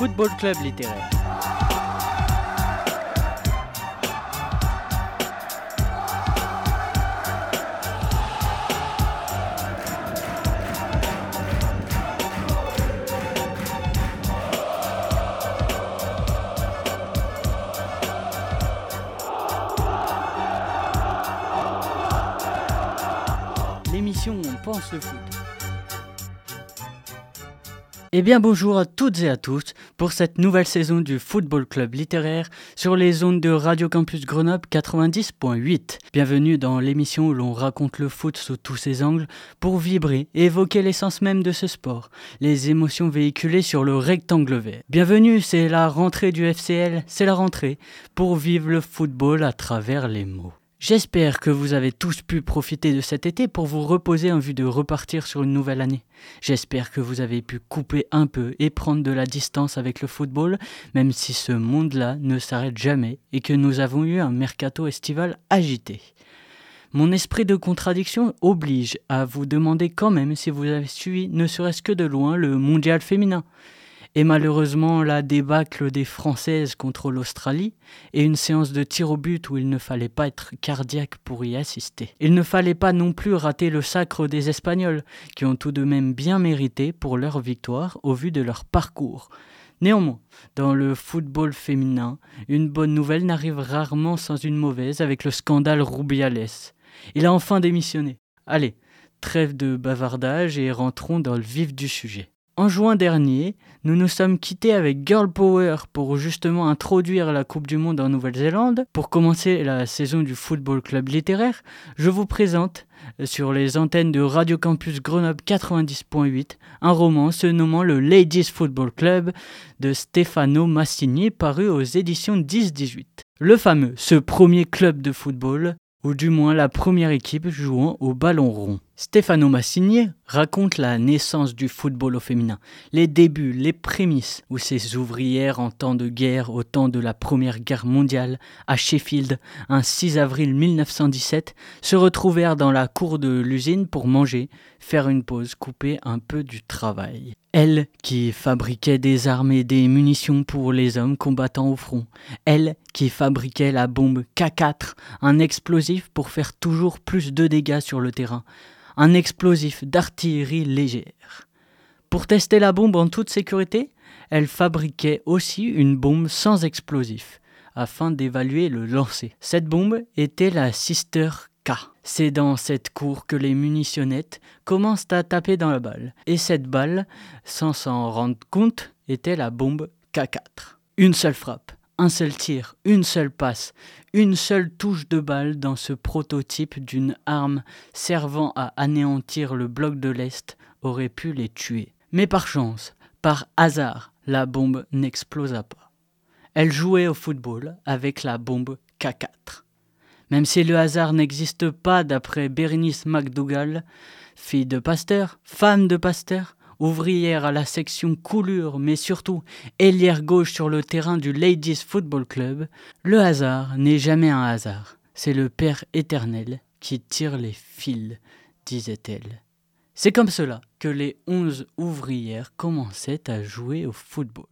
Football Club littéraire. L'émission on pense le foot. Eh bien bonjour à toutes et à tous pour cette nouvelle saison du Football Club littéraire sur les ondes de Radio Campus Grenoble 90.8. Bienvenue dans l'émission où l'on raconte le foot sous tous ses angles pour vibrer et évoquer l'essence même de ce sport, les émotions véhiculées sur le rectangle vert. Bienvenue, c'est la rentrée du FCL, c'est la rentrée pour vivre le football à travers les mots. J'espère que vous avez tous pu profiter de cet été pour vous reposer en vue de repartir sur une nouvelle année. J'espère que vous avez pu couper un peu et prendre de la distance avec le football, même si ce monde-là ne s'arrête jamais et que nous avons eu un mercato estival agité. Mon esprit de contradiction oblige à vous demander quand même si vous avez suivi ne serait-ce que de loin le mondial féminin et malheureusement la débâcle des Françaises contre l'Australie et une séance de tir au but où il ne fallait pas être cardiaque pour y assister. Il ne fallait pas non plus rater le sacre des Espagnols, qui ont tout de même bien mérité pour leur victoire au vu de leur parcours. Néanmoins, dans le football féminin, une bonne nouvelle n'arrive rarement sans une mauvaise avec le scandale Rubiales. Il a enfin démissionné. Allez, trêve de bavardage et rentrons dans le vif du sujet. En juin dernier, nous nous sommes quittés avec Girl Power pour justement introduire la Coupe du Monde en Nouvelle-Zélande. Pour commencer la saison du Football Club littéraire, je vous présente sur les antennes de Radio Campus Grenoble 90.8 un roman se nommant le Ladies Football Club de Stefano Massigné paru aux éditions 10-18. Le fameux, ce premier club de football, ou du moins la première équipe jouant au ballon rond. Stefano Massigné raconte la naissance du football au féminin, les débuts, les prémices, où ces ouvrières en temps de guerre, au temps de la Première Guerre mondiale, à Sheffield, un 6 avril 1917, se retrouvèrent dans la cour de l'usine pour manger, faire une pause, couper un peu du travail. Elle qui fabriquait des armes et des munitions pour les hommes combattant au front. Elle qui fabriquait la bombe K4, un explosif pour faire toujours plus de dégâts sur le terrain un explosif d'artillerie légère. Pour tester la bombe en toute sécurité, elle fabriquait aussi une bombe sans explosif, afin d'évaluer le lancer. Cette bombe était la Sister K. C'est dans cette cour que les munitionnettes commencent à taper dans la balle. Et cette balle, sans s'en rendre compte, était la bombe K4. Une seule frappe, un seul tir, une seule passe, une seule touche de balle dans ce prototype d'une arme servant à anéantir le bloc de l'Est aurait pu les tuer. Mais par chance, par hasard, la bombe n'explosa pas. Elle jouait au football avec la bombe K4. Même si le hasard n'existe pas d'après Berenice McDougall, fille de pasteur, femme de pasteur, ouvrière à la section coulure, mais surtout ailière gauche sur le terrain du Ladies Football Club, le hasard n'est jamais un hasard. C'est le Père éternel qui tire les fils, disait-elle. C'est comme cela que les onze ouvrières commençaient à jouer au football.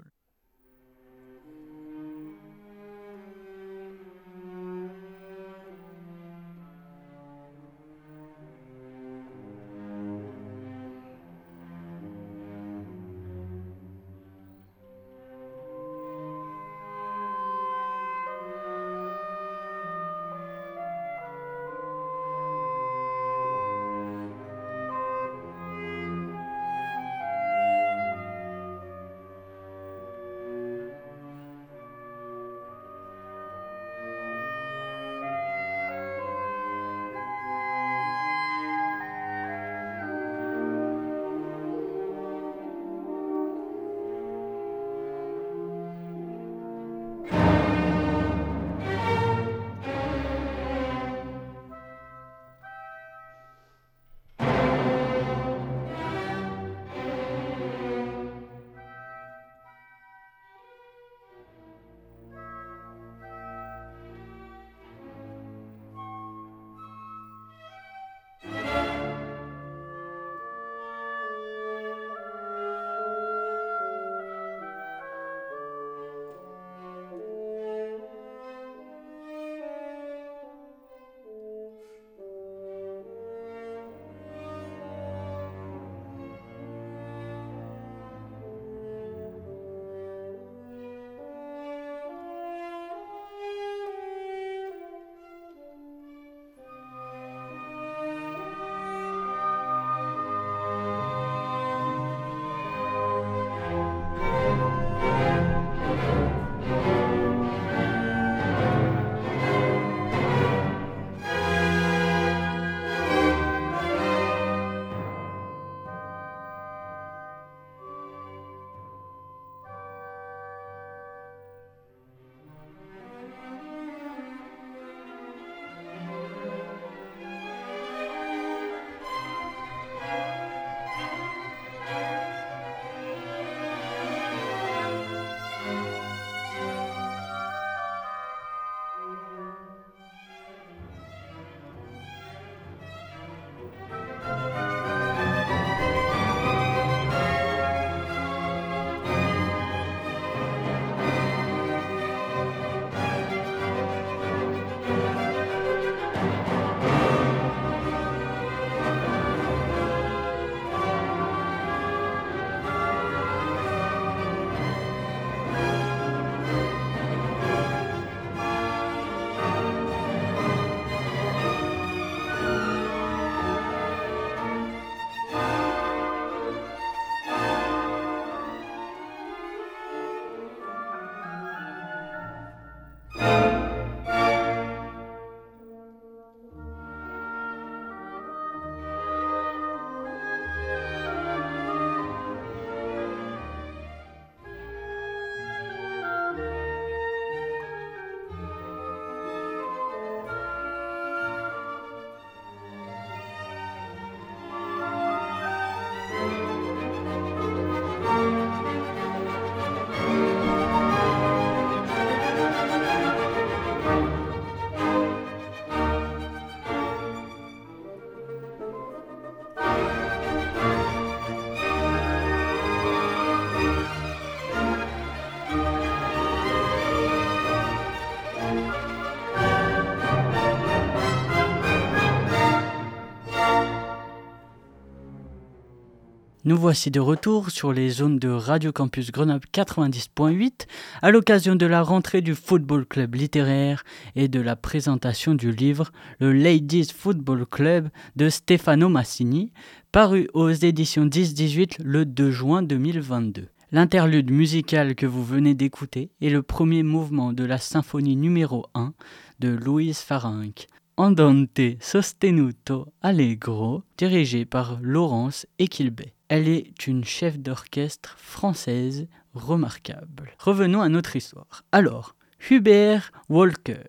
Nous voici de retour sur les zones de Radio Campus Grenoble 90.8 à l'occasion de la rentrée du Football Club littéraire et de la présentation du livre Le Ladies Football Club de Stefano Massini, paru aux éditions 10-18 le 2 juin 2022. L'interlude musical que vous venez d'écouter est le premier mouvement de la symphonie numéro 1 de Louise Farinck, Andante Sostenuto Allegro, dirigée par Laurence Equilbet. Elle est une chef d'orchestre française remarquable. Revenons à notre histoire. Alors, Hubert Walker,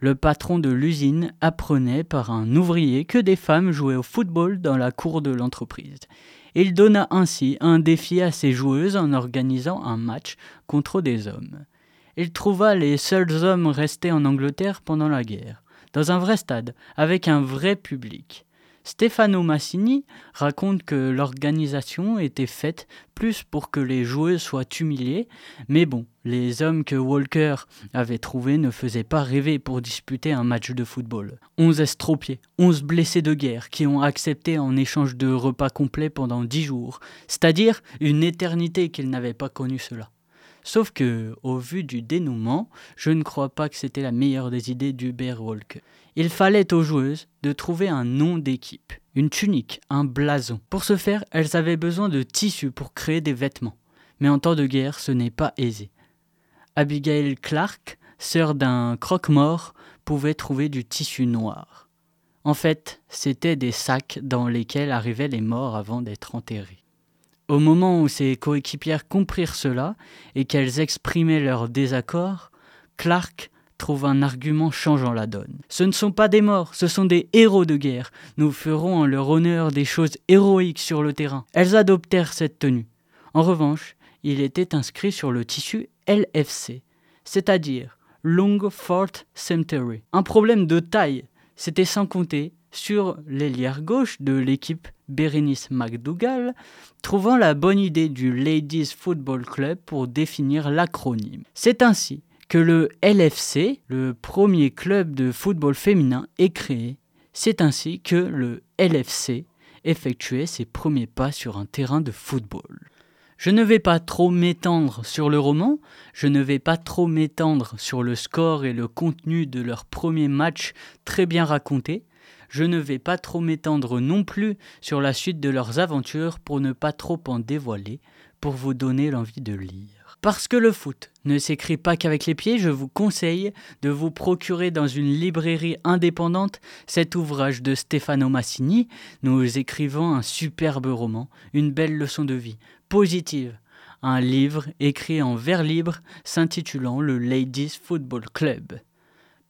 le patron de l'usine, apprenait par un ouvrier que des femmes jouaient au football dans la cour de l'entreprise. Il donna ainsi un défi à ses joueuses en organisant un match contre des hommes. Il trouva les seuls hommes restés en Angleterre pendant la guerre, dans un vrai stade, avec un vrai public. Stefano Massini raconte que l'organisation était faite plus pour que les joueuses soient humiliées, mais bon, les hommes que Walker avait trouvés ne faisaient pas rêver pour disputer un match de football. Onze estropiés, onze blessés de guerre qui ont accepté en échange de repas complets pendant dix jours, c'est-à-dire une éternité qu'ils n'avaient pas connu cela. Sauf que, au vu du dénouement, je ne crois pas que c'était la meilleure des idées d'Hubert Walker. Il fallait aux joueuses de trouver un nom d'équipe, une tunique, un blason. Pour ce faire, elles avaient besoin de tissus pour créer des vêtements. Mais en temps de guerre, ce n'est pas aisé. Abigail Clark, sœur d'un croque-mort, pouvait trouver du tissu noir. En fait, c'étaient des sacs dans lesquels arrivaient les morts avant d'être enterrés. Au moment où ses coéquipières comprirent cela et qu'elles exprimaient leur désaccord, Clark trouve un argument changeant la donne. Ce ne sont pas des morts, ce sont des héros de guerre. Nous ferons en leur honneur des choses héroïques sur le terrain. Elles adoptèrent cette tenue. En revanche, il était inscrit sur le tissu LFC, c'est-à-dire Long Fort Cemetery. Un problème de taille, c'était sans compter sur l'ailière gauche de l'équipe Berenice McDougall, trouvant la bonne idée du Ladies Football Club pour définir l'acronyme. C'est ainsi que le LFC, le premier club de football féminin, est créé. C'est ainsi que le LFC effectuait ses premiers pas sur un terrain de football. Je ne vais pas trop m'étendre sur le roman, je ne vais pas trop m'étendre sur le score et le contenu de leur premier match très bien raconté, je ne vais pas trop m'étendre non plus sur la suite de leurs aventures pour ne pas trop en dévoiler, pour vous donner l'envie de lire. Parce que le foot ne s'écrit pas qu'avec les pieds, je vous conseille de vous procurer dans une librairie indépendante cet ouvrage de Stefano Massini. Nous écrivons un superbe roman, une belle leçon de vie, positive. Un livre écrit en vers libre s'intitulant Le Ladies Football Club.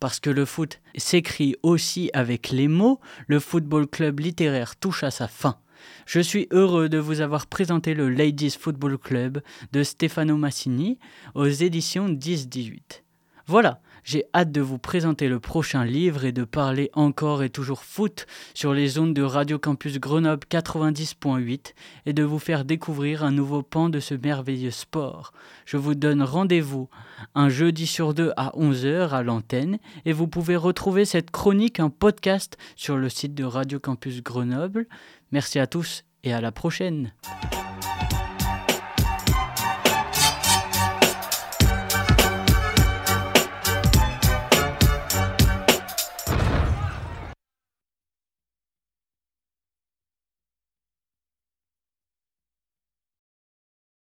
Parce que le foot s'écrit aussi avec les mots, le football club littéraire touche à sa fin. Je suis heureux de vous avoir présenté le Ladies Football Club de Stefano Massini aux éditions 10-18. Voilà, j'ai hâte de vous présenter le prochain livre et de parler encore et toujours foot sur les zones de Radio Campus Grenoble 90.8 et de vous faire découvrir un nouveau pan de ce merveilleux sport. Je vous donne rendez-vous un jeudi sur deux à 11h à l'antenne et vous pouvez retrouver cette chronique en podcast sur le site de Radio Campus Grenoble. Merci à tous et à la prochaine.